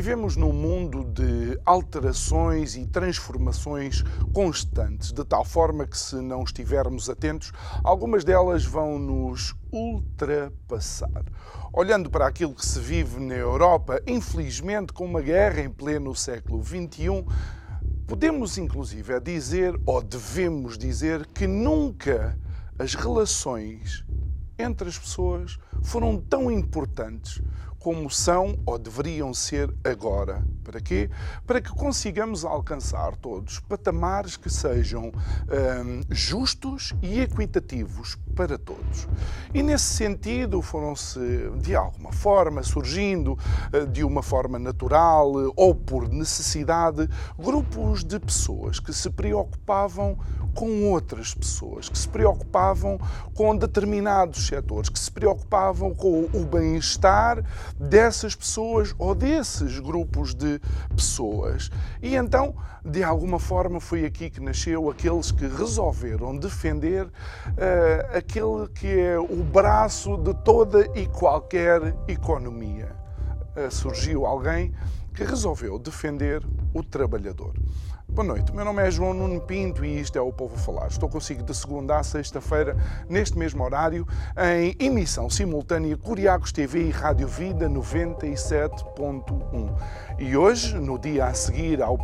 Vivemos num mundo de alterações e transformações constantes, de tal forma que, se não estivermos atentos, algumas delas vão nos ultrapassar. Olhando para aquilo que se vive na Europa, infelizmente com uma guerra em pleno século XXI, podemos inclusive dizer, ou devemos dizer, que nunca as relações entre as pessoas foram tão importantes como são ou deveriam ser agora. Para quê? Para que consigamos alcançar todos patamares que sejam hum, justos e equitativos para todos. E nesse sentido foram-se, de alguma forma, surgindo eh, de uma forma natural ou por necessidade, grupos de pessoas que se preocupavam com outras pessoas, que se preocupavam com determinados setores, que se preocupavam com o bem-estar dessas pessoas ou desses grupos de pessoas. E então, de alguma forma, foi aqui que nasceu aqueles que resolveram defender uh, aquele que é o braço de toda e qualquer economia. Uh, surgiu alguém que resolveu defender o trabalhador. Boa noite, meu nome é João Nuno Pinto e isto é o Povo Falar. Estou consigo de segunda a sexta-feira, neste mesmo horário, em emissão simultânea Curiacos TV e Rádio Vida 97.1. E hoje, no dia a seguir ao 1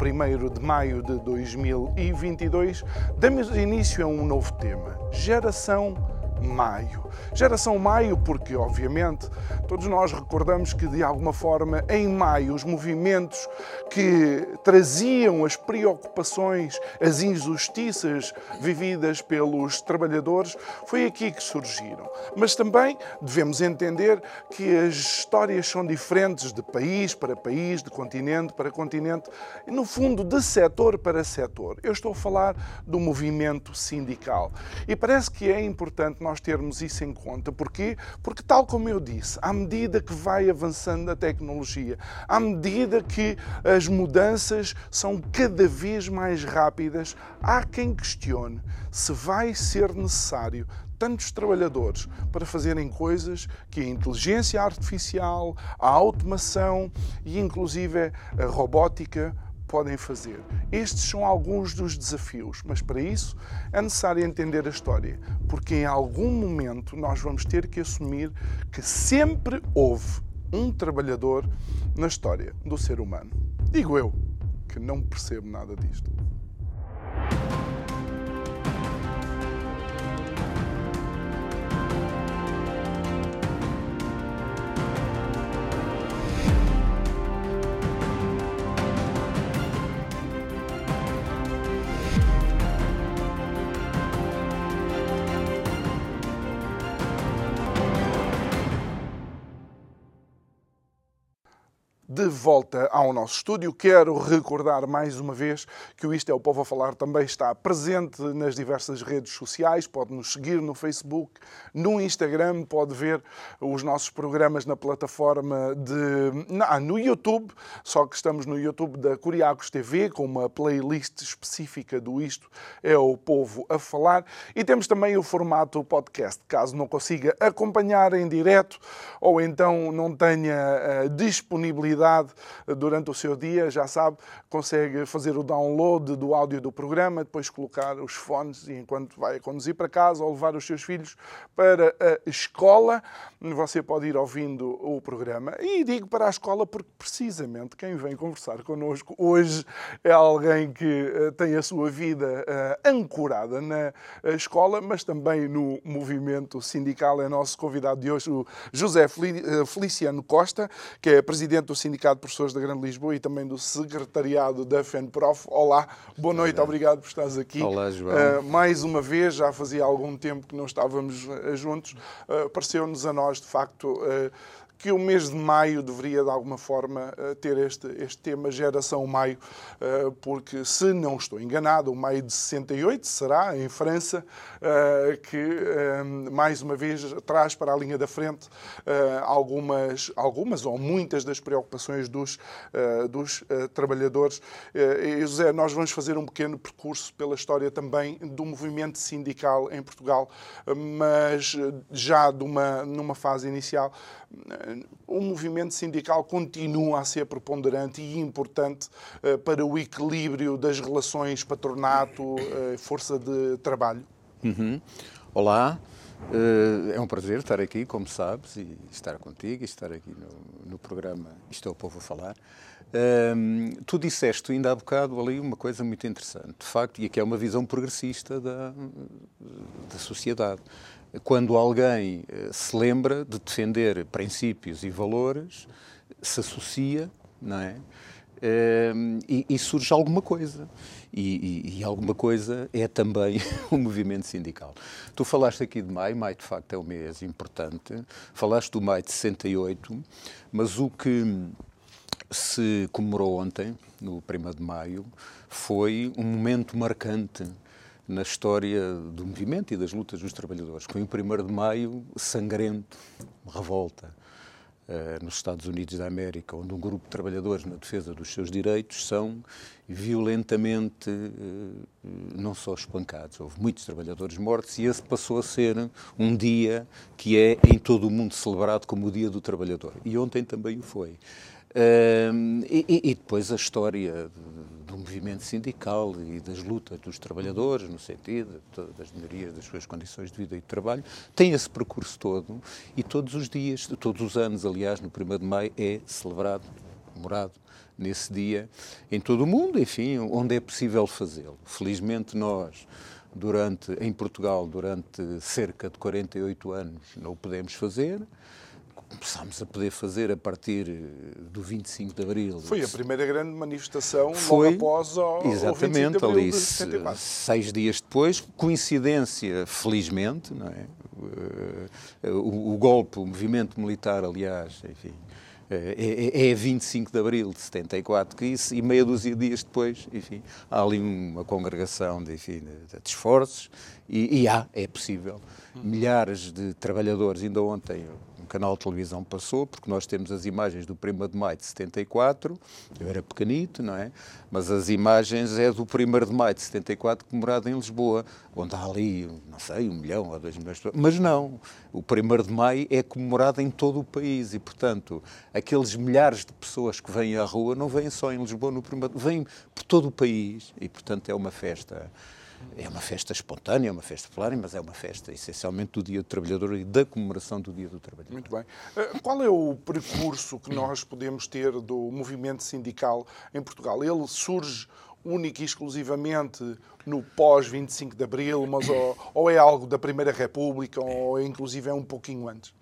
de maio de 2022, damos início a um novo tema: Geração Maio. Geração Maio, porque, obviamente, todos nós recordamos que, de alguma forma, em maio, os movimentos que traziam as preocupações, as injustiças vividas pelos trabalhadores, foi aqui que surgiram. Mas também devemos entender que as histórias são diferentes de país para país, de continente para continente, e, no fundo, de setor para setor. Eu estou a falar do movimento sindical. E parece que é importante nós termos isso em conta. Porquê? Porque, tal como eu disse, à medida que vai avançando a tecnologia, à medida que as mudanças são cada vez mais rápidas, há quem questione se vai ser necessário tantos trabalhadores para fazerem coisas que a inteligência artificial, a automação e inclusive a robótica podem fazer. Estes são alguns dos desafios, mas para isso é necessário entender a história, porque em algum momento nós vamos ter que assumir que sempre houve um trabalhador na história do ser humano. Digo eu, que não percebo nada disto. De volta ao nosso estúdio. Quero recordar mais uma vez que o Isto é o Povo a Falar também está presente nas diversas redes sociais. Pode nos seguir no Facebook, no Instagram, pode ver os nossos programas na plataforma de. Ah, no YouTube, só que estamos no YouTube da Curiacos TV, com uma playlist específica do Isto é o Povo a Falar. E temos também o formato podcast, caso não consiga acompanhar em direto ou então não tenha uh, durante o seu dia, já sabe, consegue fazer o download do áudio do programa, depois colocar os fones e enquanto vai conduzir para casa ou levar os seus filhos para a escola, você pode ir ouvindo o programa. E digo para a escola porque precisamente quem vem conversar connosco hoje é alguém que eh, tem a sua vida eh, ancorada na eh, escola, mas também no movimento sindical. É nosso convidado de hoje, o José Feliciano Costa, que é presidente do Sindicato de Professores da Grande Lisboa e também do secretariado da FENPROF. Olá, boa noite, Olá. obrigado por estares aqui. Olá, João. Uh, mais uma vez, já fazia algum tempo que não estávamos uh, juntos, uh, pareceu-nos a nós, de facto, que o mês de maio deveria, de alguma forma, eh, ter este, este tema Geração Maio, eh, porque, se não estou enganado, o maio de 68 será, em França, eh, que, mais uma vez, traz para a linha da frente algumas, algumas ou muitas das preocupações dos, dos trabalhadores. E, José, nós vamos fazer um pequeno percurso pela história também do movimento sindical em Portugal, mas já de uma, numa fase inicial o movimento sindical continua a ser preponderante e importante eh, para o equilíbrio das relações patronato-força eh, de trabalho? Uhum. Olá, eh, é um prazer estar aqui, como sabes, e estar contigo, e estar aqui no, no programa Isto é o Povo a Falar. Um, tu disseste ainda há bocado ali uma coisa muito interessante, de facto, e que é uma visão progressista da, da sociedade quando alguém eh, se lembra de defender princípios e valores, se associa, não é? Ehm, e, e, surge alguma coisa. E, e, e, alguma coisa é também o movimento sindical. Tu falaste aqui de maio, maio de facto é um mês importante. Falaste do maio de 68, mas o que se comemorou ontem, no 1 de maio, foi um momento marcante na história do movimento e das lutas dos trabalhadores. Foi o 1 de maio sangrento, revolta, uh, nos Estados Unidos da América, onde um grupo de trabalhadores na defesa dos seus direitos são violentamente uh, não só espancados, houve muitos trabalhadores mortos e esse passou a ser um dia que é em todo o mundo celebrado como o Dia do Trabalhador. E ontem também o foi. Uh, e, e, depois a história do movimento sindical e das lutas dos trabalhadores, no sentido das melhorias das suas condições de vida e de trabalho, tem esse percurso todo e todos os dias, todos os anos, aliás, no 1 de maio, é celebrado, comemorado nesse dia em todo o mundo, enfim, onde é possível fazê-lo. Felizmente nós, durante, em Portugal, durante cerca de 48 anos, não o podemos fazer começámos a poder fazer a partir eh, do 25 de Abril. Foi a primeira grande manifestação Foi, logo após o, exatamente, o 25 de ali, seis dias depois, coincidência, felizmente, não é? Eh, o, o golpe, o movimento militar, aliás, enfim, eh, é, é, é 25 de abril de 74 que isso, e meia dúzia de dias depois, enfim, há ali uma congregação de, enfim, de, de esforços e, e há, é possível. Milhares de trabalhadores, ainda ontem canal de televisão passou, porque nós temos as imagens do 1 de maio de 74, eu era pequenito, não é? Mas as imagens é do 1 de maio de 74 comemorado em Lisboa, onde há ali, não sei, um milhão ou dois milhões de pessoas. Mas não, o 1 de maio é comemorado em todo o país e, portanto, aqueles milhares de pessoas que vêm à rua não vêm só em Lisboa, no 1 vêm por todo o país e, portanto, é uma festa é uma festa espontânea, é uma festa popular, mas é uma festa essencialmente do Dia do Trabalhador e da comemoração do Dia do Trabalhador. Muito bem. Eh, qual é o percurso que nós podemos ter do movimento sindical em Portugal? Ele surge única e exclusivamente no pós-25 de Abril, mas ou, ou, é algo da Primeira República, ou inclusive é um pouquinho antes?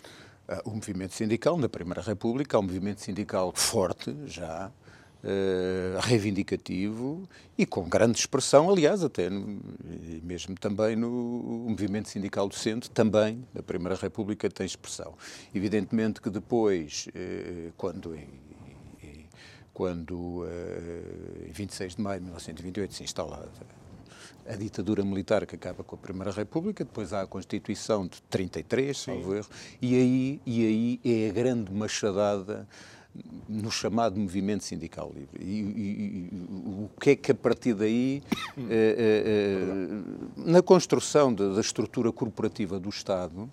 Eh, o movimento sindical na Primeira República é um movimento sindical forte, já, uh, reivindicativo e com grande expressão, aliás, até no, mesmo também no movimento sindical docente, também na Primeira República tem expressão. Evidentemente que depois, uh, quando em, quando uh, em 26 de maio de 1928 se instala a ditadura militar que acaba com a Primeira República, depois há a Constituição de 33, salvo erro, e aí, e aí é a grande machadada no chamado movimento sindical livre. E, e, e, o que é que a partir daí, eh, eh, eh, na construção da, da, estrutura corporativa do Estado,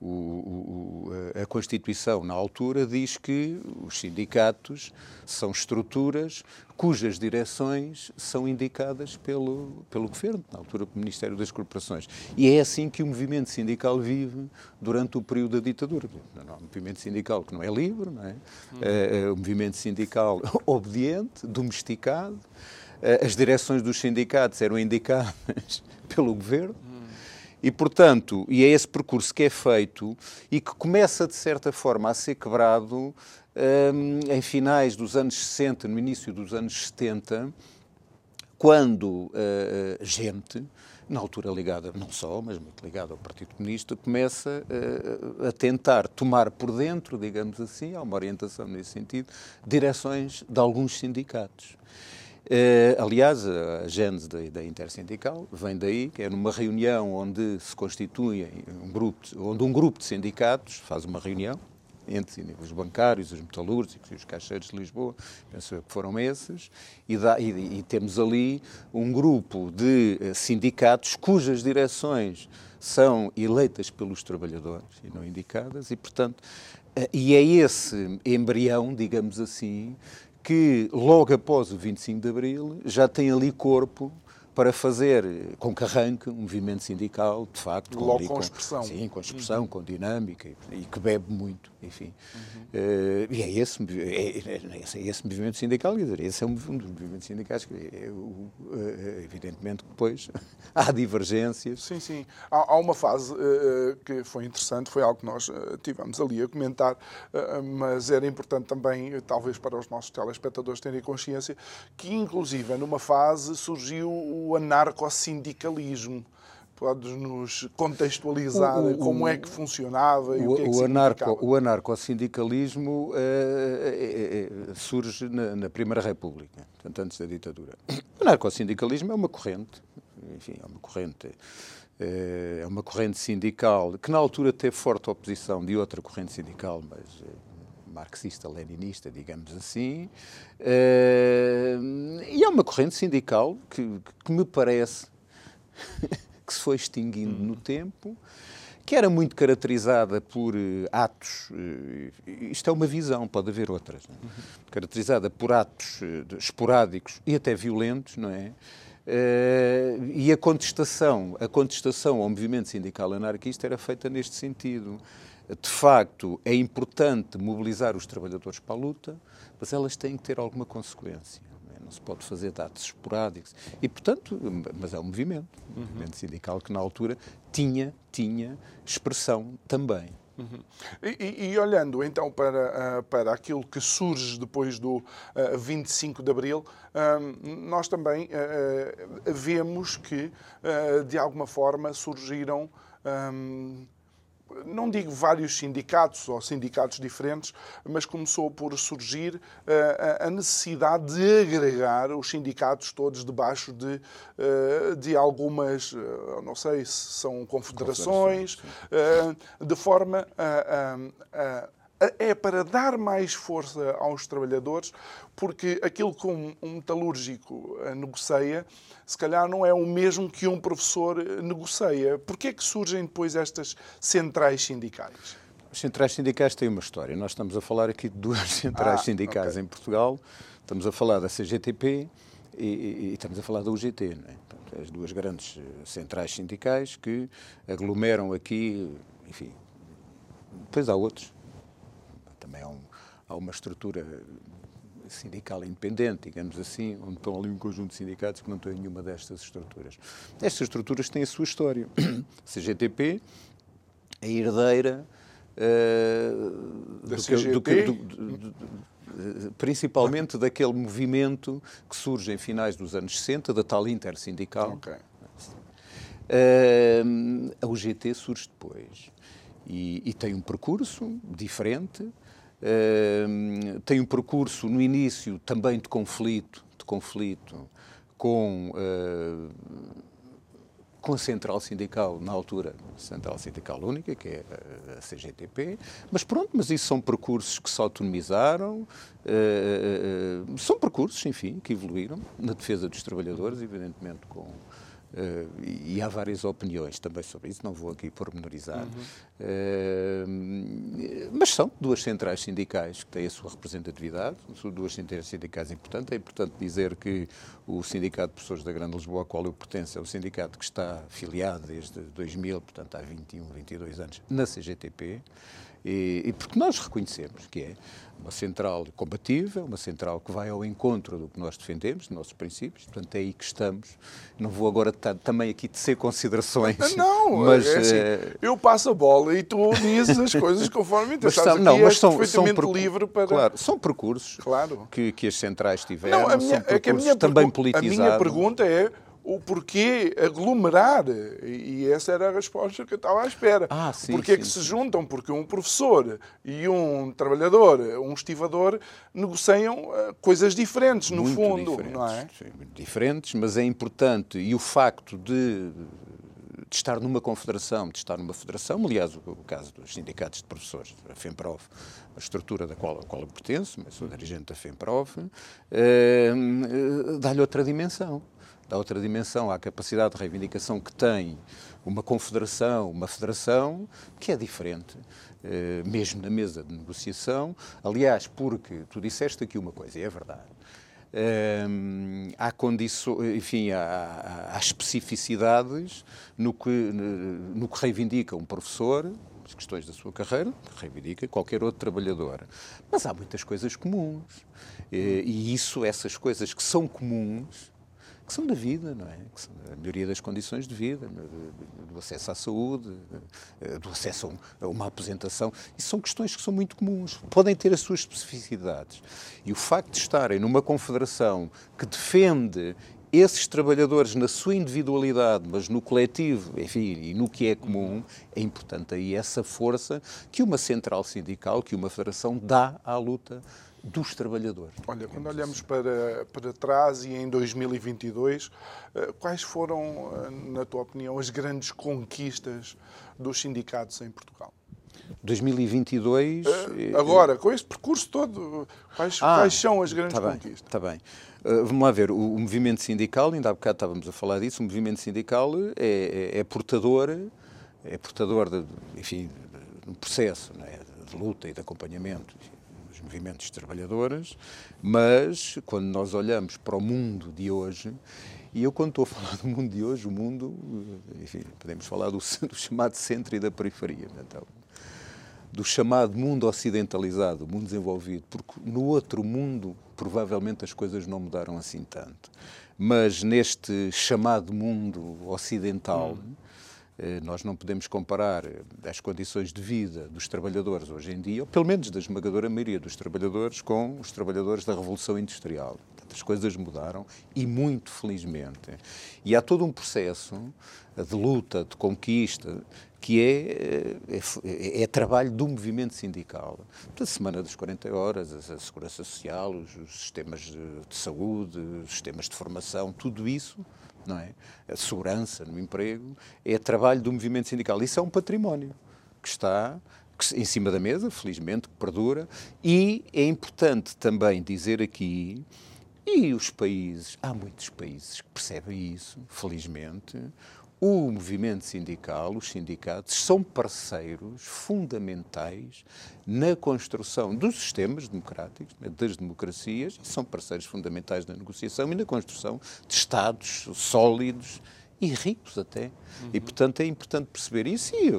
o, o, a Constituição, na altura, diz que os sindicatos são estruturas cujas direções são indicadas pelo, pelo Governo, na altura pelo Ministério das Corporações. E é assim que o movimento sindical vive durante o período da ditadura. Não, um movimento sindical que não é livre, não é? É, um movimento sindical obediente, domesticado. As direções dos sindicatos eram indicadas pelo Governo e, portanto, e é esse percurso que é feito e que começa, de certa forma, a ser quebrado um, em finais dos anos 60, no início dos anos 70, quando uh, gente na altura ligada, não só, mas muito ligada ao Partido Comunista, começa uh, a tentar tomar por dentro, digamos assim, há uma orientação nesse sentido, direções de alguns sindicatos. Uh, aliás, a gênese da, da intersindical vem daí, que é numa reunião onde se constituem um grupo, onde um grupo de sindicatos faz uma reunião entre os bancários, os metalúrgicos e os caixeiros de Lisboa, penso que foram esses, e, dá, e, e temos ali um grupo de eh, sindicatos cujas direções são eleitas pelos trabalhadores e não indicadas, e portanto, eh, e é esse embrião, digamos assim, que logo após o 25 de Abril já tem ali corpo para fazer com que arranque um movimento sindical, de facto. Logo com, com expressão. Sim, com expressão, uhum. com dinâmica, e, que bebe muito, enfim. Uhum. Uh, e é esse, é, é, é, esse movimento sindical, quer esse é um, um dos movimentos sindicais que, é, uh, evidentemente, depois há divergências. Sim, sim. Há, há uma fase uh, que foi interessante, foi algo que nós tivemos ali a comentar, mas era importante também, talvez para os nossos telespectadores terem consciência, que inclusive numa fase surgiu o o anarcossindicalismo. Podes-nos contextualizar o, o, como é que funcionava e o, o que é que o anarco, o anarcossindicalismo uh, surge na, na, Primeira República, portanto, antes da ditadura. O anarcossindicalismo é uma corrente, enfim, é uma corrente é uma corrente sindical que na altura teve forte oposição de outra corrente sindical, mas marxista-leninista, digamos assim, e é uma corrente sindical que, que me parece que se foi extinguindo no tempo, que era muito caracterizada por uh, atos, uh, isto é uma visão, pode haver outras, é? uhum. caracterizada por atos esporádicos e até violentos, não é? e a contestação, a contestação ao movimento sindical anarquista era feita neste sentido de facto, é importante mobilizar os trabalhadores para a luta, mas elas têm que ter alguma consequência. Não se pode fazer dados esporádicos. E, portanto, mas é um movimento, um movimento sindical que na altura tinha, tinha expressão também. Uhum. E, e, olhando então para, uh, para aquilo que surge depois do uh, ah, 25 de Abril, uh, nós também vemos que, de alguma forma, surgiram. Não digo vários sindicatos ou sindicatos diferentes, mas começou por surgir eh, a necessidade de agregar os sindicatos todos debaixo de, eh, de algumas, eh, não sei se são confederações, de forma a, a, a é para dar mais força aos trabalhadores, porque aquilo que um, metalúrgico negocia, se calhar não é o mesmo que um professor negocia. Porquê é que surgem depois estas centrais sindicais? As centrais sindicais têm uma história. Nós estamos a falar aqui de duas centrais ah, sindicais okay. em Portugal. Estamos a falar da CGTP e, e, e estamos a falar da UGT. É? Portanto, as duas grandes centrais sindicais que aglomeram aqui, enfim. Depois há outros, também há, um, há uma estrutura sindical independente, digamos assim, onde estão ali um conjunto de sindicatos que não têm nenhuma destas estruturas. Estas estruturas têm a sua história. CGTP, a herdeira uh, da do CGT? Do, do, do, principalmente daquele movimento que surge em finais dos anos 60, da tal intersindical. Okay. Uh, a UGT surge depois e, e tem um percurso diferente, Uh, tem um percurso no início também de conflito, de conflito com, uh, com a central sindical, na altura, central sindical única, que é a CGTP, mas pronto, mas isso são percursos que se autonomizaram, uh, são percursos, enfim, que evoluíram na defesa dos trabalhadores, evidentemente com e há várias opiniões também sobre isso, não vou aqui pormenorizar. Uhum. Uh, mas são duas centrais sindicais que têm a sua representatividade, são duas centrais sindicais importantes. É importante dizer que o Sindicato de Professores da Grande Lisboa, ao qual eu pertenço, é um sindicato que está afiliado desde 2000, portanto há 21, 22 anos, na CGTP. E, e, porque nós reconhecemos que é uma central combativa, uma central que vai ao encontro do que nós defendemos, dos nossos princípios, portanto é aí que estamos. Não vou agora também aqui tecer considerações. Não, mas é assim, é... eu passo a bola e tu dizes as coisas conforme mas, são, não, mas são, são livre para... Claro, são percursos claro. que, que as centrais tiveram, não, minha, são percursos é também politizados. A minha pergunta é o porquê aglomerar. E essa era a resposta que eu estava à espera. Ah, sim, porquê sim, que se sim. juntam? Porque um professor e um trabalhador, um estivador, negociam eh, coisas diferentes, no muito fundo, diferentes, não é? diferentes, mas é importante. E o facto de, de estar numa confederação, de estar numa federação, aliás, o, o caso dos sindicatos de professores, a FEMPROF, a estrutura da qual, a qual eu pertenço, mas sou dirigente da FEMPROF, eh, eh, dá-lhe outra dimensão. Dá outra dimensão à capacidade de reivindicação que tem uma confederação, uma federação, que é diferente, eh, mesmo na mesa de negociação. Aliás, porque tu disseste aqui uma coisa, e é verdade. Hum, há condições, enfim, há, há- especificidades no que, no que reivindica um professor, as questões da sua carreira, reivindica qualquer outro trabalhador. Mas há muitas coisas comuns. E, e isso, essas coisas que são comuns, que são da vida, não é? Que são a melhoria das condições de vida, do- acesso à saúde, do acesso a um- uma aposentação. Isso são questões que são muito comuns, podem ter as suas especificidades. E o facto de estarem numa confederação que defende esses trabalhadores na sua individualidade, mas no coletivo, enfim, e no que é comum, é importante aí essa força que uma central sindical, que uma federação dá à luta dos trabalhadores. Olha, quando olhamos para, para trás e em 2022, eh, quais foram, eh, na tua opinião, as grandes conquistas dos sindicatos em Portugal? 2022. eh, Agora, com este percurso todo, quais, Ah, quais são as grandes tá bem, conquistas? Está bem. Uh, vamos lá ver, o, o movimento sindical, ainda há bocado estávamos a falar disso, o movimento sindical é, é- é portador, é portador de, enfim, de um processo não é, de luta e de acompanhamento dos movimentos trabalhadores, mas quando nós olhamos para o mundo de hoje, e eu quando estou a falar do mundo de hoje, o mundo, enfim, podemos falar do, do chamado centro e da periferia, então, do chamado mundo ocidentalizado, mundo desenvolvido, porque no outro mundo provavelmente as coisas não mudaram assim tanto. Mas neste chamado mundo ocidental, eh, nós não podemos comparar eh, as condições de vida dos trabalhadores hoje em dia, ou pelo menos da esmagadora maioria dos trabalhadores, com os trabalhadores da Revolução Industrial. As coisas mudaram e muito felizmente. E há todo um processo eh, de luta, de conquista, que é, é, é- é trabalho do movimento sindical. A Semana das 40 Horas, a, a Segurança Social, os, os sistemas de, de saúde, os sistemas de formação, tudo isso, não é? A segurança no emprego, é trabalho do movimento sindical. Isso é um património que está em cima da mesa, felizmente, que perdura, e é importante também dizer aqui e os países, há muitos países que percebem isso, felizmente. O movimento sindical, os sindicatos, são parceiros fundamentais na construção dos sistemas democráticos, né, das democracias, e são parceiros fundamentais na negociação e na construção de Estados sólidos e ricos até. E, portanto, é importante perceber isso e,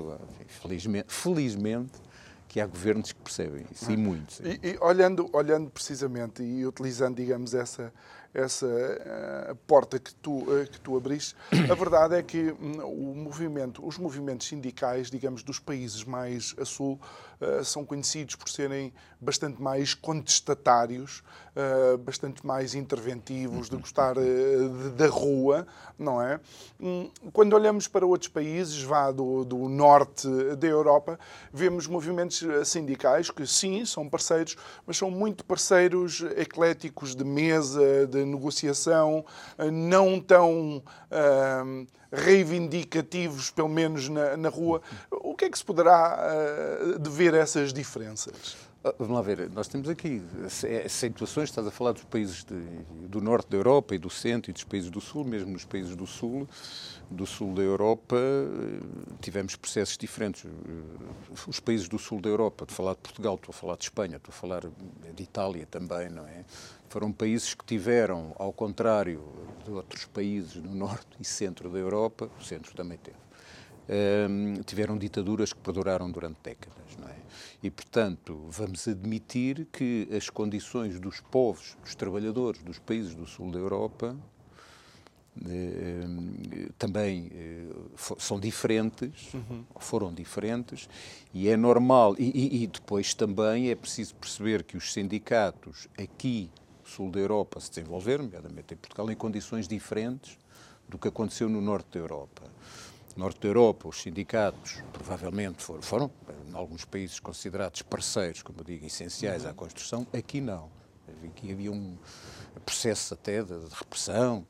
felizmente, felizmente que há governos que percebem isso, e muitos. E, e olhando, olhando precisamente e utilizando, digamos, essa, essa eh, porta que tu, eh, que tu abriste, a verdade é que hum, o movimento, os movimentos sindicais, digamos, dos países mais a sul, eh, são conhecidos por serem bastante mais contestatários, eh, bastante mais interventivos, de gostar eh, da rua, não é? Hum, Quando olhamos para outros países, vá do, do norte da Europa, vemos movimentos sindicais que, sim, são parceiros, mas são muito parceiros ecléticos de mesa, de negociação, não tão ahm, reivindicativos, pelo menos na, na rua. O que é que se poderá ah, dever a essas diferenças? Ah, Vamos lá ver, nós temos aqui eh, situações, estás a falar dos países de- do norte da Europa e do centro e dos países do sul, mesmo nos países do sul, do sul da Europa, eh, tivemos processos diferentes. Eh, Os países do sul da Europa, estou a falar de Portugal, estou a falar de Espanha, estou a falar de Itália também, não é? Foram países que tiveram, ao contrário de outros países no norte e centro da Europa, o centro também teve, hum, tiveram ditaduras que perduraram durante décadas, não é? E, portanto, vamos admitir que as condições dos povos, dos trabalhadores dos países do sul da Europa eh, também eh, são diferentes, foram diferentes, e é normal. E, e- e depois também é preciso perceber que os sindicatos aqui, sul da Europa, se desenvolveram, nomeadamente em Portugal, em condições diferentes do que aconteceu no norte da Europa. No norte da Europa, os sindicatos provavelmente foram, foram em alguns países considerados parceiros, como eu digo, essenciais à construção, aqui não. Aqui havia um processo até de, de repressão,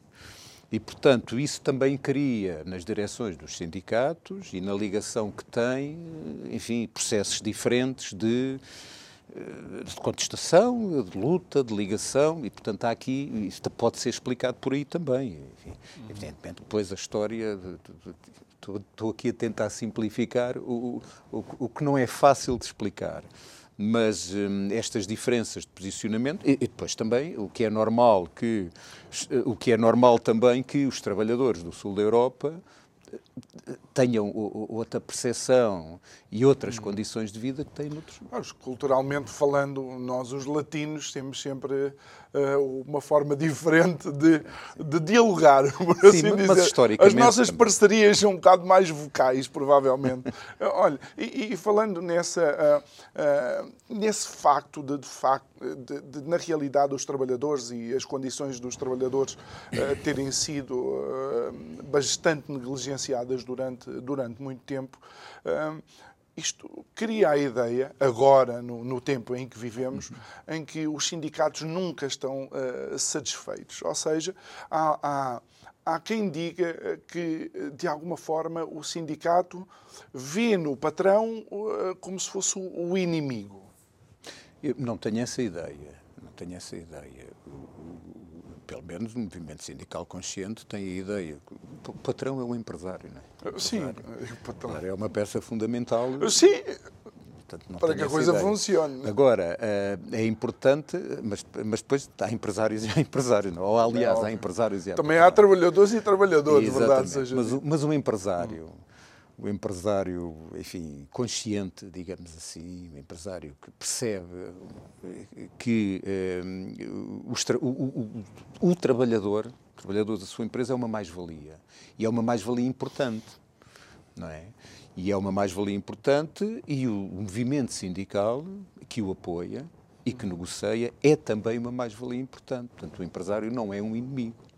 e, portanto, isso também cria nas direções dos sindicatos e na ligação que tem, enfim, processos diferentes de, de contestação, de luta, de ligação, e, portanto, há aqui, isto pode ser explicado por aí também. Enfim, uhum. Evidentemente, depois a história, estou aqui a tentar simplificar o, o, o que não é fácil de explicar mas hum, estas diferenças de posicionamento e, e, depois também o que é normal que o que é normal também que os trabalhadores do sul da Europa tenham outra percepção e outras hum. condições de vida que têm noutros. Culturalmente falando, nós os latinos temos sempre uma forma diferente de, de dialogar, por Sim, assim mas, dizer. As nossas também. parcerias são um bocado mais vocais, provavelmente. Olha, e, e, falando nessa, uh, uh, nesse facto de, de facto, de, de, na realidade, os trabalhadores e as condições dos trabalhadores terem sido bastante negligenciadas durante, durante muito tempo, isto cria a ideia, agora, no, no, tempo em que vivemos, em que os sindicatos nunca estão uh, satisfeitos. Ou seja, há, há, há, quem diga que, de alguma forma, o sindicato vê no patrão uh, como se fosse o inimigo. Eu não tenho essa ideia. Não tenho essa ideia pelo menos o movimento sindical consciente tem a ideia. O patrão é o empresário, não é? Sim, o patrão. É uma peça fundamental. Sim, Portanto, para que a coisa ideia. funcione. Agora, eh, é importante, mas, mas depois há empresários e há empresários, não? ou aliás, não. há empresários e há Também há trabalhadores e trabalhadores, verdade seja. Mas, mas um empresário, hum o empresário, enfim, consciente, digamos assim, o empresário que percebe que eh, o, o, o, o, trabalhador, o trabalhador da sua empresa é uma mais-valia. E é uma mais-valia importante, não é? E é uma mais-valia importante e o movimento sindical que o apoia e que negocia é também uma mais-valia importante. Portanto, o empresário não é um inimigo.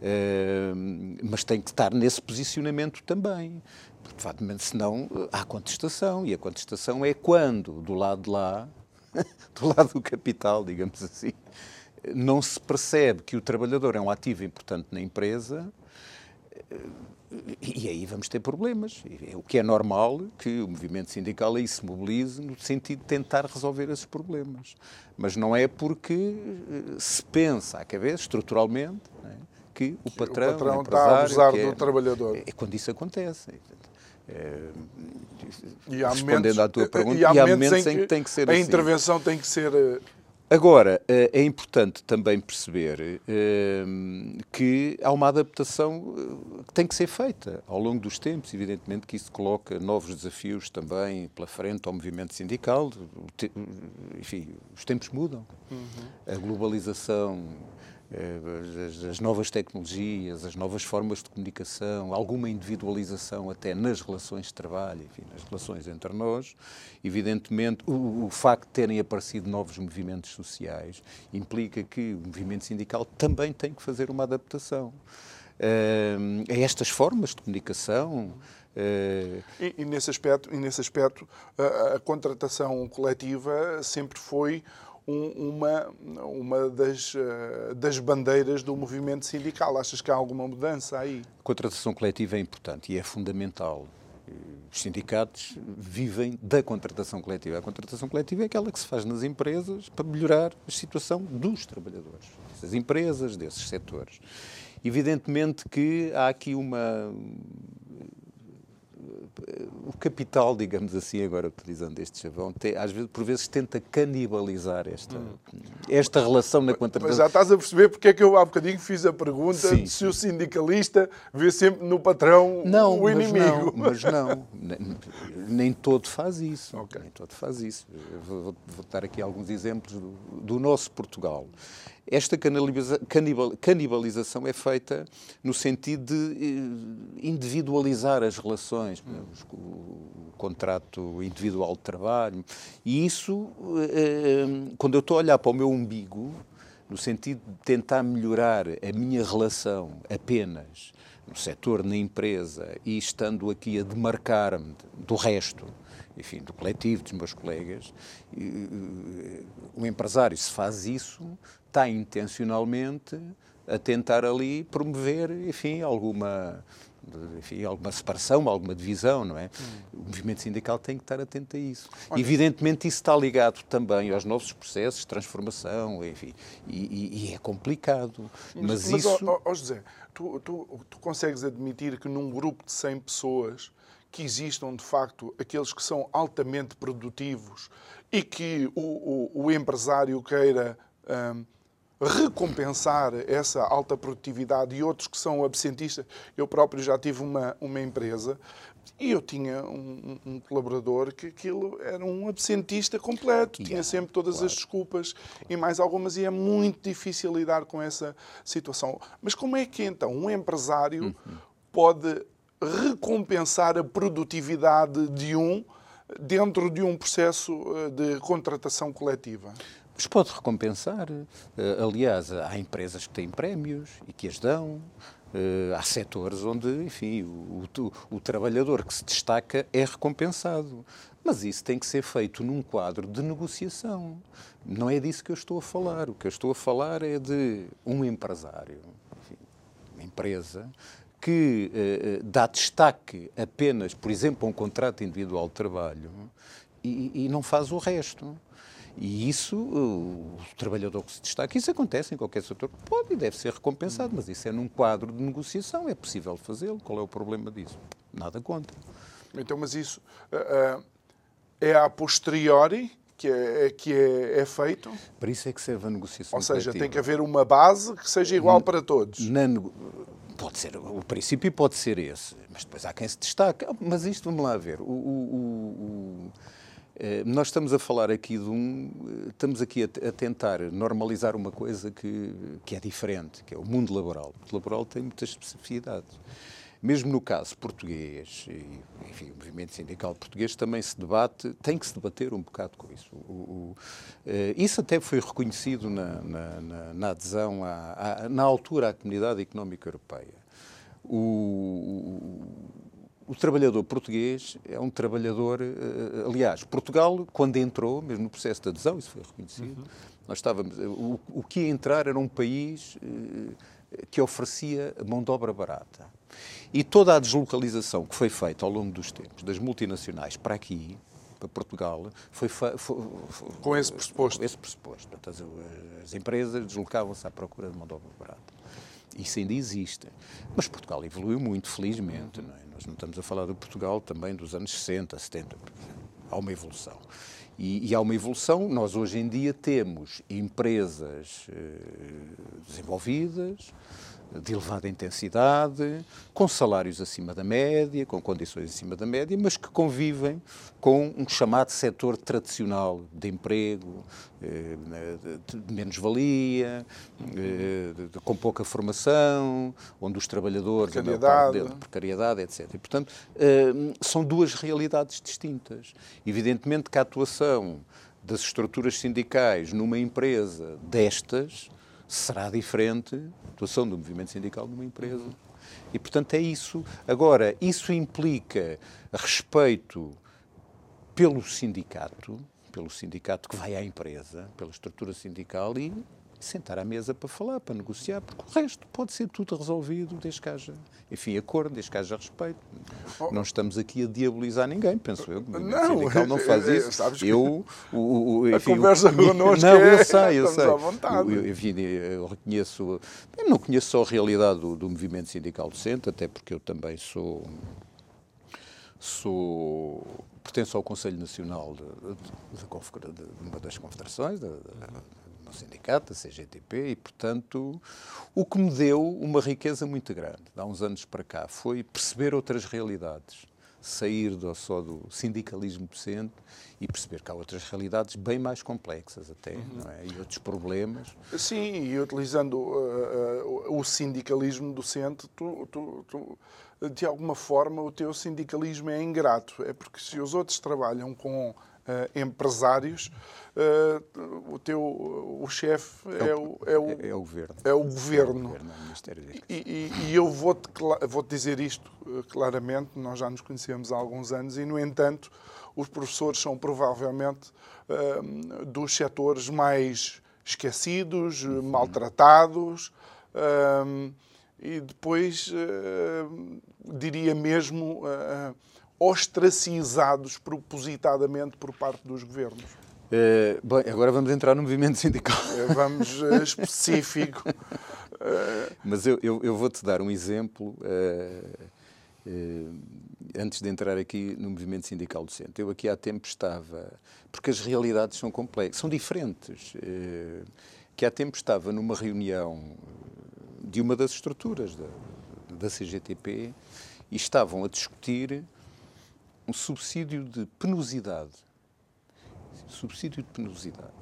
Uh, mas tem que estar nesse posicionamento também. De facto, senão eh, há contestação, e a contestação é quando, do lado de lá, do lado do capital, digamos assim, não se percebe que o trabalhador é um ativo importante na empresa, eh, e aí vamos ter problemas. O que é normal que o movimento sindical aí se mobilize no sentido de tentar resolver esses problemas. Mas não é porque eh, se pensa à cabeça, estruturalmente, é? que o patrão, o patrão está a abusar é, do trabalhador. É quando isso acontece. É, e há respondendo momentos, à tua pergunta, e há, e há momentos, momentos em, que, tem que ser a assim. intervenção tem que ser. Eh, Agora, eh, é importante também perceber eh, que há uma adaptação que tem que ser feita ao longo dos tempos. Evidentemente que isso coloca novos desafios também pela frente ao movimento sindical. Enfim, os tempos mudam. Uhum. A globalização eh, as novas tecnologias, as novas formas de comunicação, alguma individualização até nas relações de trabalho, enfim, nas relações entre nós. Evidentemente, o, o facto de terem aparecido novos movimentos sociais implica que o movimento sindical também tem que fazer uma adaptação uh, a estas formas de comunicação. Uh... E, e, nesse aspecto, e nesse aspecto a, a contratação coletiva sempre foi um, uma, uma das, uh, das bandeiras do movimento sindical. Achas que há alguma mudança aí? A contratação coletiva é importante e é fundamental. Os sindicatos vivem da contratação coletiva. A contratação coletiva é aquela que se faz nas empresas para melhorar a situação dos trabalhadores, dessas empresas, desses setores. Evidentemente que há aqui uma o capital, digamos assim, agora utilizando este chavão, tem, às vezes, por vezes tenta canibalizar esta, hum. esta relação na contratação. Mas já estás a perceber porque é que eu há bocadinho fiz a pergunta sim, se sim. o sindicalista vê sempre no patrão não, o inimigo. Mas não, mas não. nem todo faz isso. Okay. Nem todo faz isso. Vou, vou, dar aqui alguns exemplos do, do nosso Portugal. Esta canibalização é feita no sentido de eh, individualizar as relações, o contrato individual de trabalho. E isso, eh, eh, quando eu estou a olhar para o meu umbigo, no sentido de tentar melhorar a minha relação apenas no setor, na empresa, e estando aqui a demarcar-me do resto, enfim, do coletivo, dos meus colegas, o empresário, se faz isso, está intencionalmente a tentar ali promover, enfim, alguma enfim, alguma separação, alguma divisão, não é? Hum. O movimento sindical tem que estar atento a isso. Olha, Evidentemente isso está ligado também aos novos processos de transformação, enfim, e, e, e é complicado. Mas, mas isso... José, tu, tu, tu consegues admitir que num grupo de 100 pessoas que existam de facto aqueles que são altamente produtivos e que o, o, o empresário queira hum, recompensar essa alta produtividade e outros que são absentistas. Eu próprio já tive uma, uma empresa e eu tinha um, um colaborador que aquilo era um absentista completo, yeah, tinha sempre todas claro. as desculpas e mais algumas, e é muito difícil lidar com essa situação. Mas como é que então um empresário uhum. pode recompensar a produtividade de um dentro de um processo eh, de contratação coletiva? Mas pode recompensar. Eh, aliás, há empresas que têm prémios e que as dão. Eh, há setores onde, enfim, o, o, o, trabalhador que se destaca é recompensado. Mas isso tem que ser feito num quadro de negociação. Não é disso que eu estou a falar. O que eu estou a falar é de um empresário, enfim, uma empresa, que eh, dá destaque apenas, por exemplo, a um contrato individual de trabalho e, e não faz o resto. E isso, o trabalhador que se destaca, isso acontece em qualquer setor, pode e deve ser recompensado, mas isso é num quadro de negociação, é possível fazê-lo. Qual é o problema disso? Nada contra. Então, mas isso uh, é a posteriori que é, é, que é, é, feito? Para isso é que serve a negociação. Ou seja, coletiva. tem que haver uma base que seja igual para todos. Na, pode ser, o princípio pode ser esse, mas depois há quem se destaca. Mas isto, vamos lá ver. o, o, o eh, nós estamos a falar aqui de um. Eh, estamos aqui a, a, tentar normalizar uma coisa que, que é diferente, que é o mundo laboral. O mundo laboral tem muitas especificidades. Mesmo no caso português, e, enfim, o movimento sindical português também se debate, tem que se debater um bocado com isso. O, o, uh, isso até foi reconhecido na, na, na, adesão, à, à, na altura, à Comunidade Económica Europeia. O, o trabalhador português é um trabalhador, eh, aliás, Portugal, quando entrou, mesmo no processo de adesão, isso foi reconhecido, uhum. nós estávamos, o, o que ia entrar era um país eh, que oferecia mão de obra barata. E toda a deslocalização que foi feita ao longo dos tempos, das multinacionais para aqui, para Portugal, foi, foi, foi com esse pressuposto. Com esse pressuposto. Portanto, as, as empresas deslocavam-se à procura de mão de obra barata. Isso ainda existe. Mas Portugal evoluiu muito, felizmente. Não é? Nós não estamos a falar de Portugal também dos anos 60, 70. Há uma evolução. E, e, há uma evolução. Nós hoje em dia temos empresas eh, desenvolvidas, de elevada intensidade, com salários acima da média, com condições acima da média, mas que convivem com um chamado setor tradicional de emprego, eh, de menos-valia, eh, com pouca formação, onde os trabalhadores, precariedade, de precariedade etc. E, portanto, eh, são duas realidades distintas. Evidentemente que a atuação das estruturas sindicais numa empresa destas será diferente da atuação do movimento sindical numa empresa. E, portanto, é isso. Agora, isso implica respeito pelo sindicato, pelo sindicato que vai à empresa, pela estrutura sindical e sentar à mesa para falar, para negociar, porque o resto pode ser tudo resolvido desde que haja, enfim, acordo, desde que haja respeito. Oh. Não estamos aqui a diabolizar ninguém, penso eu. O não, sindical não faz isso. Sabes eu, o, o, enfim, a conversa connosco Não, eu sei, eu sei. À vontade. Eu, enfim, eu reconheço, eu não conheço só a realidade do, do movimento sindical docente, até porque eu também sou sou pertenço ao Conselho Nacional de, de, de, de uma das confederações, no sindicato, a CGTP, e, portanto, o que me deu uma riqueza muito grande, há uns anos para cá, foi perceber outras realidades, sair do, só do sindicalismo docente e perceber que há outras realidades bem mais complexas até, uhum. é? e outros problemas. Sim, e utilizando uh, uh, o sindicalismo docente, tu, tu, tu, de alguma forma o teu sindicalismo é ingrato, é porque se os outros trabalham com empresários, o teu o chefe é, é, o, é, o, é o governo. É o governo. É o governo e, e, e, eu vou-te vou -te dizer isto claramente, nós já nos conhecemos há alguns anos e, no entanto, os professores são provavelmente uh, dos setores mais esquecidos, uhum. maltratados uh, e depois, uh, diria mesmo, ostracizados propositadamente por parte dos governos. Uh, bem, agora vamos entrar no movimento sindical. Vamos uh, específico. Uh... Mas eu, eu, eu vou-te dar um exemplo antes de entrar aqui no movimento sindical docente. Eu aqui há tempo estava, porque as realidades são complexas, são diferentes. Que há tempo estava numa reunião de uma das estruturas da, da CGTP e estavam a discutir um subsídio de penosidade subsídio de penosidade.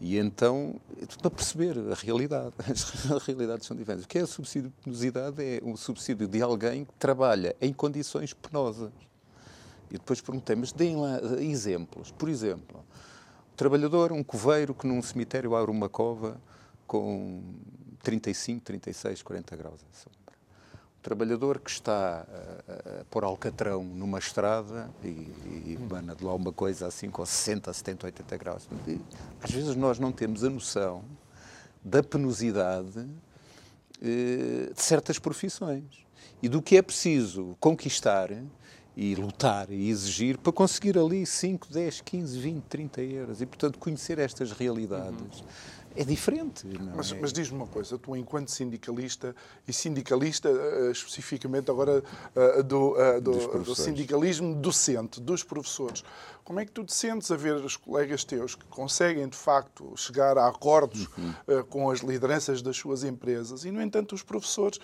E então, para perceber a realidade, as realidades são diferentes. O que é subsídio de penosidade? É um subsídio de alguém que trabalha em condições penosas. E depois perguntei, mas deem lá exemplos. Por exemplo, um trabalhador, um coveiro que num cemitério abre uma cova com 35, 36, 40 graus trabalhador que está a, a pôr alcatrão numa estrada e, e emana de lá uma coisa assim com 60, 70, 80 graus. Às vezes nós não temos a noção da penosidade eh, de certas profissões e do que é preciso conquistar e lutar e exigir para conseguir ali 5, 10, 15, 20, 30 euros. E, portanto, conhecer estas realidades. Uhum é diferente. mas, é? mas diz-me uma coisa, tu enquanto sindicalista, e sindicalista uh, especificamente agora uh, do, uh, do, do, sindicalismo docente, dos professores, como é que tu te sentes a ver os colegas teus que conseguem, de facto, chegar a acordos uhum. uh, com as lideranças das suas empresas e, no entanto, os professores.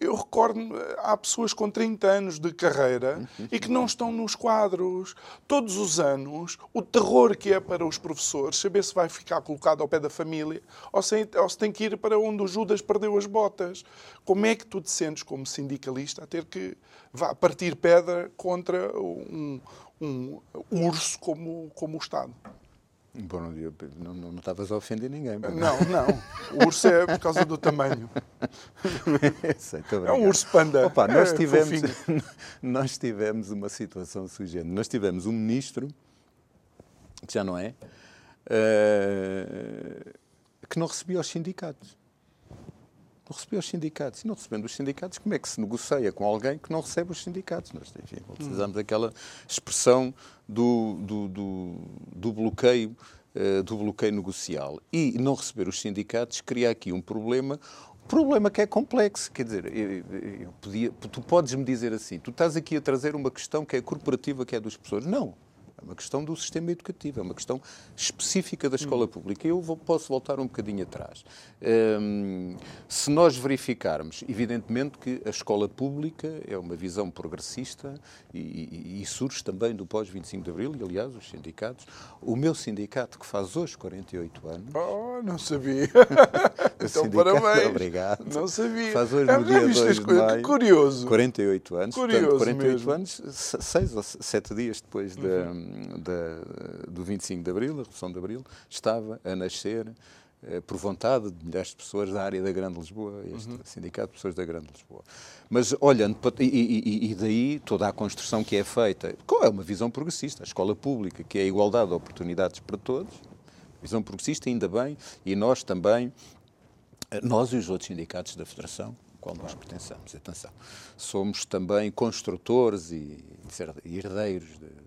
Eu recordo-me, há pessoas com 30 anos de carreira uhum. e que não estão nos quadros. Todos os anos, o terror que é para os professores saber se vai ficar colocado ao pé da família ou se, ou se tem que ir para onde o Judas perdeu as botas. Como é que tu te sentes, como sindicalista, a ter que vá partir pedra contra um, um urso como, como o Estado. Bom, não, não, não estavas a ofender ninguém. Não, não. O urso é por causa do tamanho. Sei, é um urso panda. Opa, nós, é, tivemos, nós tivemos uma situação sugente. Nós tivemos um ministro, que já não é, uh, que não recebia os sindicatos não recebeu os sindicatos. E não recebendo os sindicatos, como é que se negocia com alguém que não recebe os sindicatos? Nós, enfim, utilizamos hum. aquela expressão do, do, do, do bloqueio uh, do bloqueio negocial. E não receber os sindicatos cria aqui um problema problema que é complexo. Quer dizer, eu, eu podia, tu podes-me dizer assim, tu estás aqui a trazer uma questão que é corporativa, que é dos professores. Não. É uma questão do sistema educativo, é uma questão específica da escola hum. pública. Eu vou, posso voltar um bocadinho atrás. Um, se nós verificarmos, evidentemente que a escola pública é uma visão progressista e, e, e surge também do pós-25 de Abril, e aliás, os sindicatos. O meu sindicato, que faz hoje 48 anos. Oh, não sabia. então, parabéns. Obrigado. Não sabia. Faz hoje no é, dia 2 de maio. Curioso. 48 anos. Curioso portanto, 48 mesmo. anos, seis ou sete dias depois. Uhum da, do 25 de Abril, da Revolução de Abril, estava a nascer eh, por vontade de milhares de pessoas da área da Grande Lisboa, este uhum. Sindicato de Pessoas da Grande Lisboa. Mas olhando, para, e, e, e, daí toda a construção que é feita, qual é uma visão progressista? A escola pública, que é a igualdade de oportunidades para todos, visão progressista, ainda bem, e nós também, eh, nós e os outros sindicatos da Federação, qual nós pertencemos, atenção, somos também construtores e, e herdeiros de,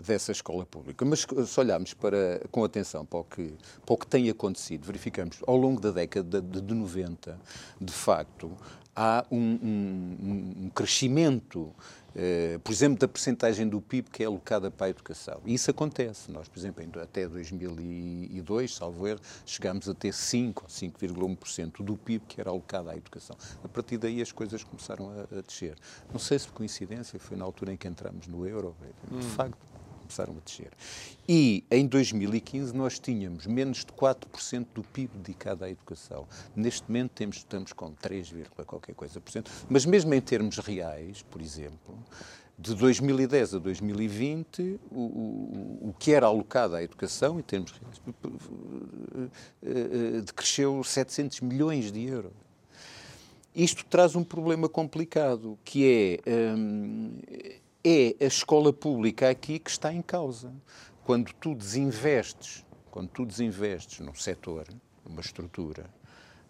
dessa escola pública. Mas se olharmos para, com atenção para o, que, para o que tem acontecido, verificamos ao longo da década de, de 90, de facto, há um, um, um crescimento, eh, por exemplo, da percentagem do PIB que é alocada para a educação. E isso acontece. Nós, por exemplo, até 2002, salvo erro, chegámos a ter 5 ou 5,1% do PIB que era alocado à educação. A partir daí as coisas começaram a, a descer. Não sei se por coincidência foi na altura em que entramos no euro, de hum. facto começaram a descer. E em 2015 nós tínhamos menos de 4% do PIB dedicado à educação. Neste momento temos, estamos com 3, qualquer coisa por cento. Mas mesmo em termos reais, por exemplo, de 2010 a 2020, o, o, o que era alocado à educação, em termos reais, decresceu 700 milhões de euros. Isto traz um problema complicado, que é, hum, é a escola pública aqui que está em causa. Quando tu desinvestes, quando tu desinvestes num setor, numa estrutura,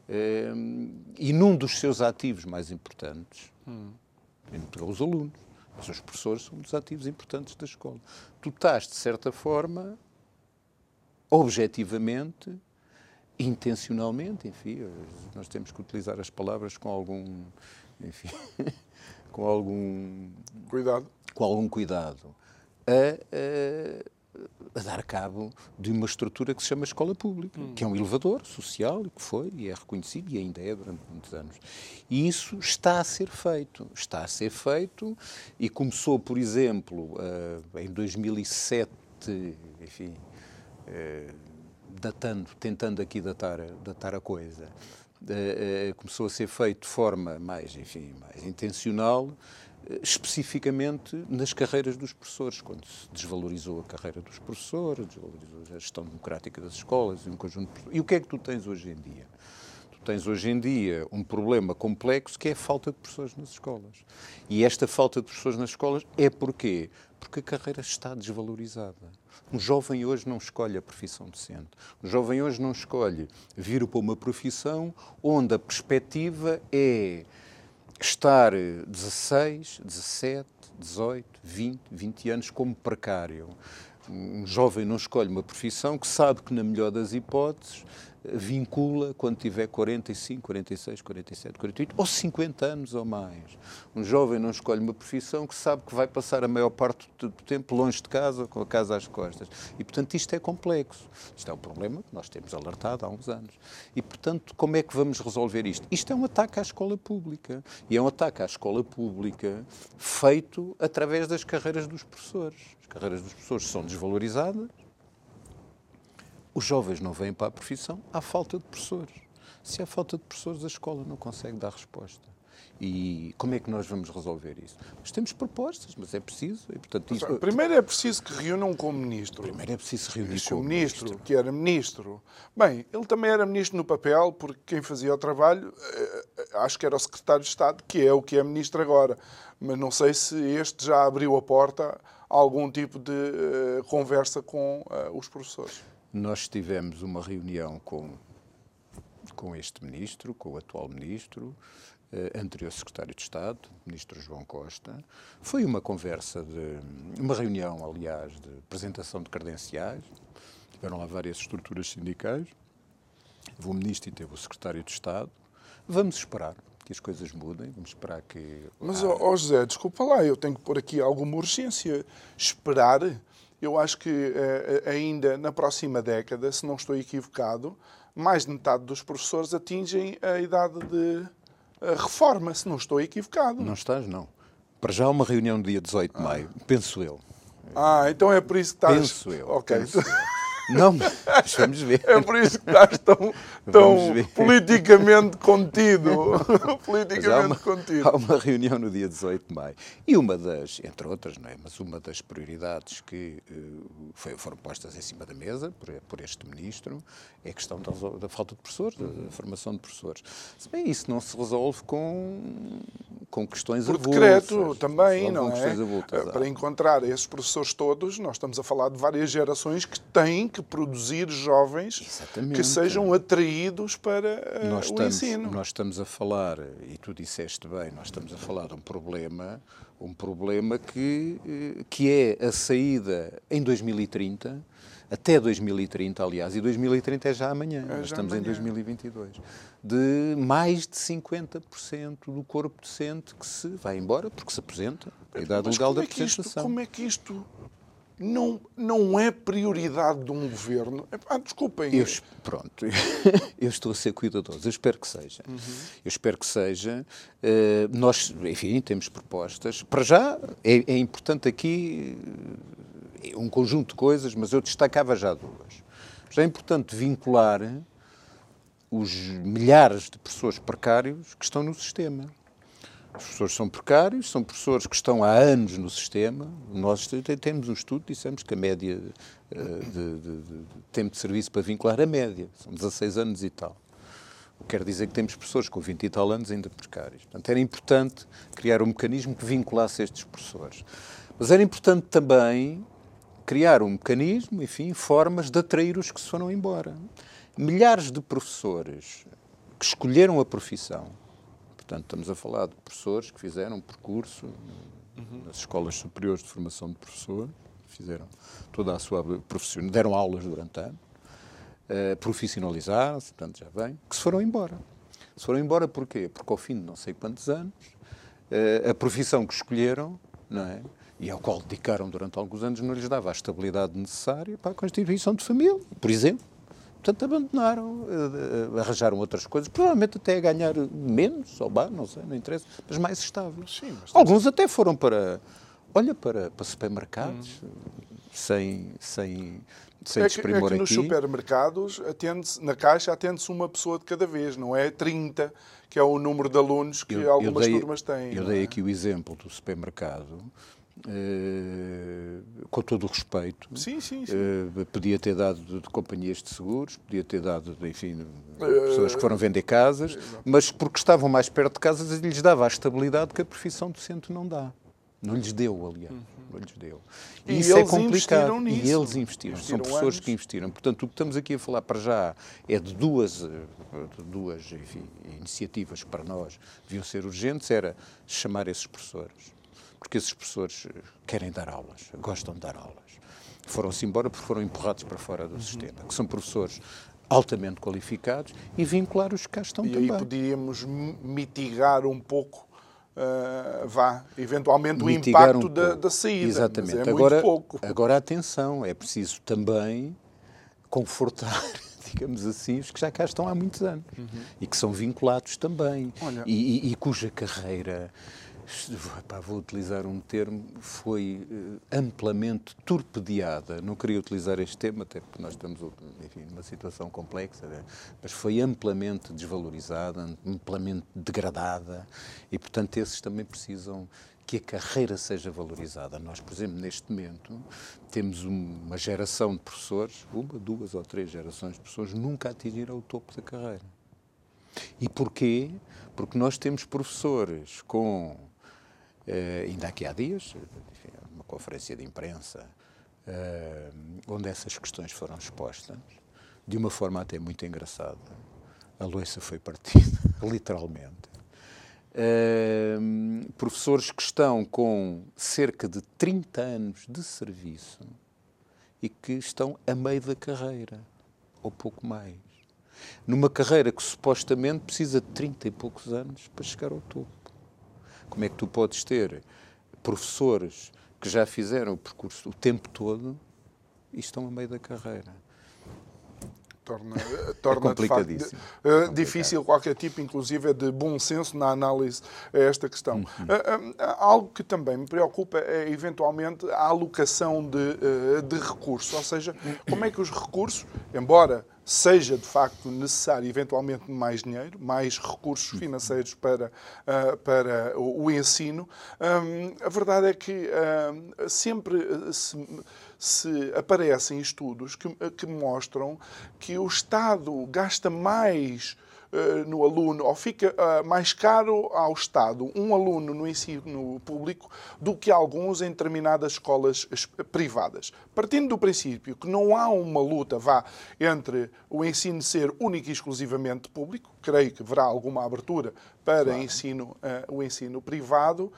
hum, e num dos seus ativos mais importantes, hum. os alunos, mas os professores são um dos ativos importantes da escola. Tu estás, de certa forma, objetivamente, intencionalmente, enfim, nós temos que utilizar as palavras com algum, enfim, com algum cuidado, com algum cuidado, a, a a dar cabo de uma estrutura que se chama escola pública, hum. que é um elevador social, que foi e é reconhecido e ainda é durante muitos anos. E isso está a ser feito. Está a ser feito e começou, por exemplo, uh, em 2007, enfim, uh, datando, tentando aqui datar, datar a coisa. Uh, começou a ser feito de forma mais, enfim, mais intencional especificamente nas carreiras dos professores, quando se desvalorizou a carreira dos professores, desvalorizou a gestão democrática das escolas e um conjunto de... E o que é que tu tens hoje em dia? Tu tens hoje em dia um problema complexo que é a falta de professores nas escolas. E esta falta de professores nas escolas é porquê? Porque a carreira está desvalorizada. Um jovem hoje não escolhe a profissão decente. Um jovem hoje não escolhe vir para uma profissão onde a perspectiva é estar 16, 17, 18, 20, 20 anos como precário. Um jovem não escolhe uma profissão que sabe que, na melhor das hipóteses, vincula quando tiver 45, 46, 47, 48 ou 50 anos ou mais. Um jovem não escolhe uma profissão que sabe que vai passar a maior parte do tempo longe de casa, com a casa às costas. E, portanto, isto é complexo. Isto é um problema que nós temos alertado há uns anos. E, portanto, como é que vamos resolver isto? Isto é um ataque à escola pública. E é um ataque à escola pública feito através das carreiras dos professores. As carreiras dos professores são desvalorizadas, os jovens não vêm para a profissão, há falta de professores. Se há falta de professores, a escola não consegue dar resposta. E como é que nós vamos resolver isso? Nós temos propostas, mas é preciso. E, portanto, isso... Primeiro é preciso que reúnam com o ministro. Primeiro é preciso reunir com o ministro, ministro, que era ministro. Bem, ele também era ministro no papel, porque quem fazia o trabalho, eh, eh, acho que era o secretário de Estado, que é o que é ministro agora. Mas não sei se este já abriu a porta a algum tipo de uh, conversa com os professores. Nós tivemos uma reunião com, com este ministro, com o atual ministro, eh, anterior secretário de Estado, ministro João Costa. Foi uma conversa de uma reunião, aliás, de apresentação de credenciais. Tiveram lá várias estruturas sindicais. o ministro e teve o secretário de Estado. Vamos esperar que as coisas mudem, vamos esperar que. Mas, ó oh, José, desculpa lá, eu tenho que pôr aqui alguma urgência. Esperar eu acho que eh, eh, ainda na próxima década, se não estou equivocado, mais de metade dos professores atingem a idade de eh, reforma, se não estou equivocado. Não estás, não. Para já uma reunião no dia 18 de maio, ah. penso eu. Ah, então é por isso que estás... Penso eu. Ok. Penso eu. Não, mas vamos ver. É por isso que estás tão, tão politicamente contido. politicamente há uma, contido. Há uma reunião no dia 18 de maio. E uma das, entre outras, não é? Mas uma das prioridades que uh, foi, foram postas em cima da mesa por, por este ministro é a questão da, da falta de professores, da, da, formação de professores. Se bem isso não se resolve com, com questões por avulsas. decreto também, não é? Avulsas, Para encontrar esses professores todos, nós estamos a falar de várias gerações que têm que produzir jovens Exatamente. que sejam atraídos para uh, nós o estamos, ensino. Nós estamos a falar, e tu disseste bem, nós estamos a falar de um problema, um problema que, eh, que é a saída em 2030 até 2030, aliás, e 2030 é já amanhã, é já estamos amanhã. em 2022, de mais de 50% do corpo docente que se vai embora porque se apresenta, a idade Mas legal da é apresentação. como é que isto não, não é prioridade de um governo. Ah, desculpem. Eu, pronto, eu estou a ser cuidadoso. Eu espero que seja. Uhum. Eu espero que seja. Uh, nós, enfim, temos propostas. Para já, é, é, importante aqui eh, um conjunto de coisas, mas eu destacava já duas. Já é importante vincular os milhares de pessoas precários que estão no sistema. Os professores são precários, são professores que estão há anos no sistema. Nós temos um estudo, dissemos que a média eh, de, de, de tempo de serviço para vincular, a média, são 16 anos e tal. O que quer dizer que temos professores com 20 e tal anos ainda precários. Portanto, era importante criar um mecanismo que vinculasse estes professores. Mas era importante também criar um mecanismo, enfim, formas de atrair os que se foram embora. Milhares de professores que escolheram a profissão, Portanto, estamos a falar de professores que fizeram um percurso uhum. nas escolas superiores de formação de professor, fizeram toda a sua profissão, deram aulas durante anos, uh, profissionalizaram-se, portanto já vem, que se foram embora. Se foram embora porquê? Porque ao fim de não sei quantos anos, uh, a profissão que escolheram, não é? e ao qual dedicaram durante alguns anos, não lhes dava a estabilidade necessária para a constituição de família, por exemplo. Portanto, abandonaram, uh, arranjaram outras coisas, provavelmente até a ganhar menos, ou bem, não sei, não interessa, mas mais estável. Sim, mas Alguns até foram para, olha, para, para supermercados, hum. sem, sem, sem é que, é que nos supermercados, atende na caixa atende-se uma pessoa de cada vez, não é 30, que é o número de alunos que eu, algumas eu dei, turmas têm. Eu dei é? aqui o exemplo do supermercado, Uh, com todo o respeito. Sim, sim, sim. Uh, podia ter dado de, de, companhias de seguros, podia ter dado, de, enfim, pessoas que foram vender casas, mas porque estavam mais perto de casas lhes dava a estabilidade que a profissão docente não dá. Não lhes deu, aliás. Uhum. Não lhes deu. E, e isso é complicado. Nisso. E eles investiram. investiram São professores anos. que investiram. Portanto, o que estamos aqui a falar para já é de duas, de duas enfim, iniciativas que para nós deviam ser urgentes, era chamar esses professores porque esses professores eh, querem dar aulas, gostam de dar aulas. Foram-se embora porque foram empurrados para fora do uhum. sistema, que são professores altamente qualificados e vincular os que cá estão e também. E aí podíamos mitigar um pouco Uh, vá, eventualmente Mitigar o impacto um da, da, saída. Exatamente. É agora, agora, atenção, é preciso também confortar, digamos assim, os que já cá estão há muitos anos uhum. e que são vinculados também Olha, e, e, e cuja carreira Vou utilizar um termo, foi uh, amplamente torpedeada. Não queria utilizar este termo, até porque nós estamos enfim, numa situação complexa, né? mas foi amplamente desvalorizada, amplamente degradada e, portanto, esses também precisam que a carreira seja valorizada. Nós, por exemplo, neste momento, temos uma geração de professores, uma, duas ou três gerações de professores, nunca atingiram o topo da carreira. E porquê? Porque nós temos professores com Uh, ainda aqui há dias, enfim, uma conferência de imprensa, uh, onde essas questões foram expostas, de uma forma até muito engraçada. A louça foi partida, literalmente. Uh, professores que estão com cerca de 30 anos de serviço e que estão a meio da carreira, ou pouco mais. Numa carreira que supostamente precisa de 30 e poucos anos para chegar ao topo. Como é que tu podes ter professores que já fizeram o percurso o tempo todo e estão a meio da carreira? torna, torna é facto, uh, difícil qualquer tipo, inclusive, de bom senso na análise a esta questão. Uhum. Uh, uh, algo que também me preocupa é, eventualmente, a alocação de, de recursos, ou seja, como é que os recursos, embora seja de facto necessário eventualmente mais dinheiro, mais recursos financeiros para, para o ensino, a verdade é que sempre se se aparecem estudos que, que mostram que o Estado gasta mais no aluno, ou fica uh, mais caro ao Estado um aluno no ensino público do que alguns em determinadas escolas privadas. Partindo do princípio que não há uma luta, vá, entre o ensino ser único e exclusivamente público, creio que haverá alguma abertura para claro. ensino, uh, o ensino privado,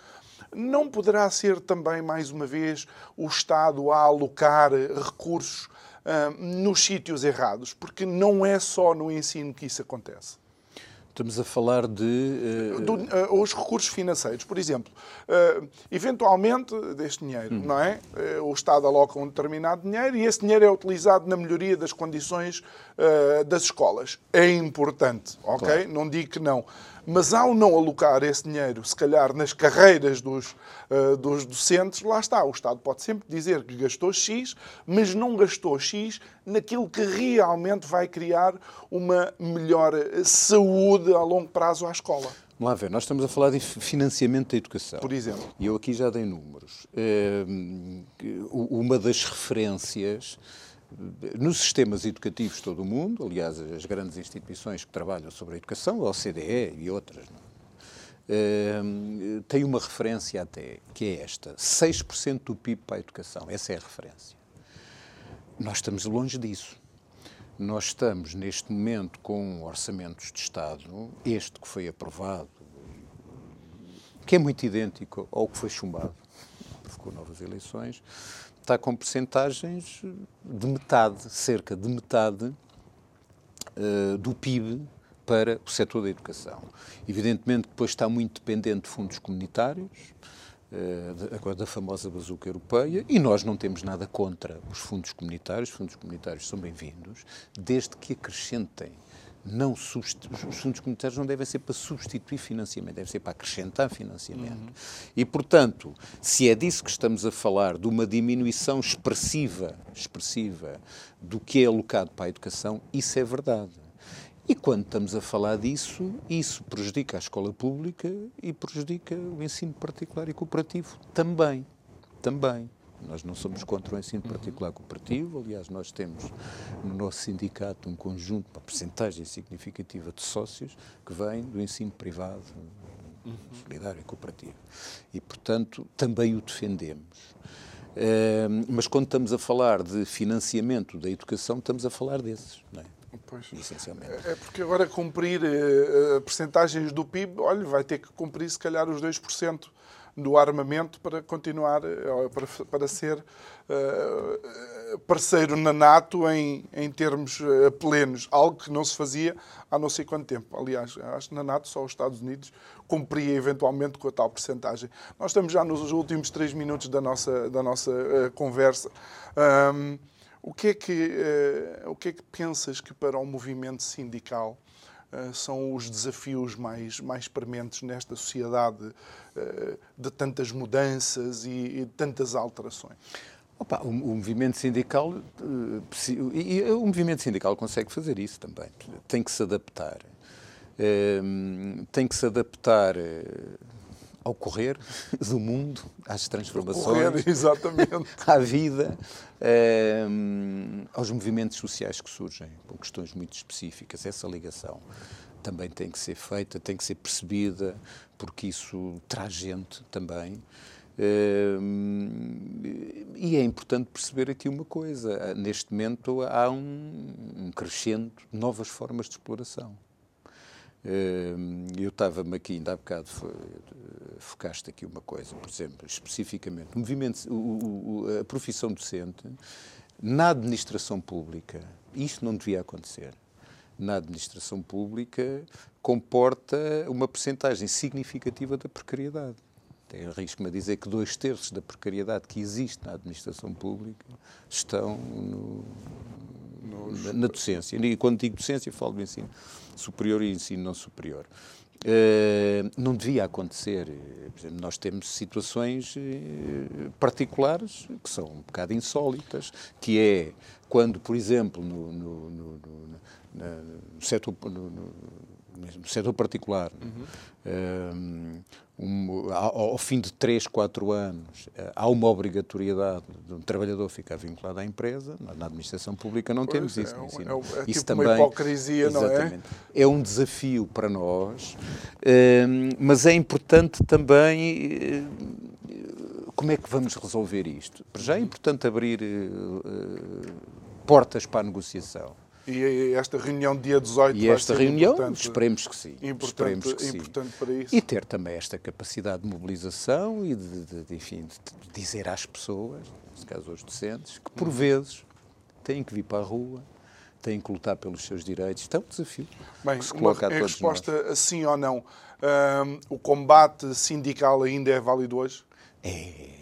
não poderá ser também, mais uma vez, o Estado a alocar recursos uh, nos sítios errados? Porque não é só no ensino que isso acontece. Estamos a falar de. Uh... Do, uh, os recursos financeiros, por exemplo. Uh, eventualmente, deste dinheiro, hum. não é? o Estado aloca um determinado dinheiro e esse dinheiro é utilizado na melhoria das condições das escolas. É importante, ok? Claro. Não digo que não. Mas ao não alocar esse dinheiro, se calhar nas carreiras dos, uh, dos docentes, lá está. O Estado pode sempre dizer que gastou X, mas não gastou X naquilo que realmente vai criar uma melhor saúde a longo prazo à escola. Vamos lá ver, nós estamos a falar de financiamento da educação. Por exemplo. E eu aqui já dei números. Ehm, uma das referências nos sistemas educativos de todo o mundo, aliás, as grandes instituições que trabalham sobre a educação, a OCDE e outras, não? Ehm, tem uma referência até, que é esta: 6% do PIB para a educação. Essa é a referência. Nós estamos longe disso. Nós estamos, neste momento, com orçamentos de Estado, este que foi aprovado, que é muito idêntico ao que foi chumbado, provocou novas eleições, está com percentagens de metade, cerca de metade uh, do PIB para o setor da educação. Evidentemente, depois está muito dependente de fundos comunitários, uh, da famosa bazuca europeia, e nós não temos nada contra os fundos comunitários, os fundos comunitários são bem-vindos, desde que acrescentem. Não os fundos comunitários não devem ser para substituir financiamento, devem ser para acrescentar financiamento. Uhum. E, portanto, se é disso que estamos a falar, de uma diminuição expressiva, expressiva do que é alocado para a educação, isso é verdade. E quando estamos a falar disso, isso prejudica a escola pública e prejudica o ensino particular e cooperativo também. Também. Nós não somos contra o ensino particular cooperativo, aliás, nós temos no nosso sindicato um conjunto, uma percentagem significativa de sócios que vem do ensino privado, solidário e cooperativo. E, portanto, também o defendemos. Uh, mas quando estamos a falar de financiamento da educação, estamos a falar desses. Não é? Pois. Essencialmente. É porque agora cumprir uh, percentagens do PIB, olha, vai ter que cumprir se calhar os 2% do armamento para continuar, eh, para, para ser uh, parceiro na NATO em, em termos plenos, algo que não se fazia há não sei quanto tempo. Aliás, acho que na NATO só os Estados Unidos cumpria eventualmente com a tal percentagem. Nós estamos já nos últimos três minutos da nossa, da nossa uh, conversa. Um, o que, é que, uh, o que é que pensas que para o movimento sindical são os desafios mais, mais prementes nesta sociedade uh, de tantas mudanças e, tantas alterações? Opa, o, o, movimento sindical e, o movimento sindical consegue fazer isso também. Tem que se adaptar. tem que se adaptar ao correr do mundo, às transformações, correr, exatamente. à vida, eh, aos movimentos sociais que surgem, com questões muito específicas. Essa ligação também tem que ser feita, tem que ser percebida, porque isso traz gente também. Eh, e é importante perceber aqui uma coisa: neste momento há um, um crescente de novas formas de exploração. Eu estava-me aqui, ainda há bocado focaste aqui uma coisa, por exemplo, especificamente, o movimento, a profissão docente, na administração pública, isto não devia acontecer. Na administração pública comporta uma percentagem significativa da precariedade. Tem arrisco-me a dizer que dois terços da precariedade que existe na administração pública estão no, na, na docência. E quando digo docência, falo do ensino superior e ensino não superior. Uh, não devia acontecer. Exemplo, nós temos situações uh, particulares que são um bocado insólitas, que é quando, por exemplo, no, no, no, no setor, no setor particular, uhum. Um, ao, ao, fim de 3, 4 anos, eh, há uma obrigatoriedade de um trabalhador ficar vinculado à empresa. Na administração pública não pois temos é, isso. É, é, é, isso tipo também, uma hipocrisia, exatamente, não é? É um desafio para nós, mas é importante também como é que vamos resolver isto? Já é importante abrir uh, portas para a negociação. E esta reunião dia 18 E esta reunião, esperemos que sim. Importante, esperemos que importante sim. para isso. E ter também esta capacidade de mobilização e de, de, de enfim, de dizer às pessoas, neste caso aos docentes, que por uhum. vezes têm que vir para a rua, têm que lutar pelos seus direitos. Isto é um desafio Bem, que se coloca uma, a todos resposta nós. sim ou não. Um, o combate sindical ainda é válido hoje? É,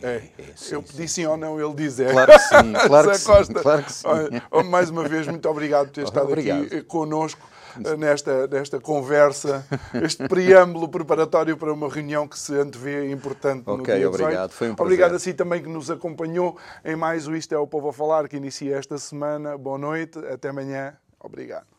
É. é, sim, eu sim. pedi sim ou não, ele diz é. Claro que sim, claro que sim, Costa. claro que sim. Olha, mais uma vez, muito obrigado por ter estado Obrigado. aqui connosco eh, nesta, nesta conversa, este preâmbulo preparatório para uma reunião que se antevê importante no Ok, dia 18. obrigado, foi um prazer. Obrigado a si também que nos acompanhou em mais o Isto é o Povo a Falar, que inicia esta semana. Boa noite, até amanhã. Obrigado.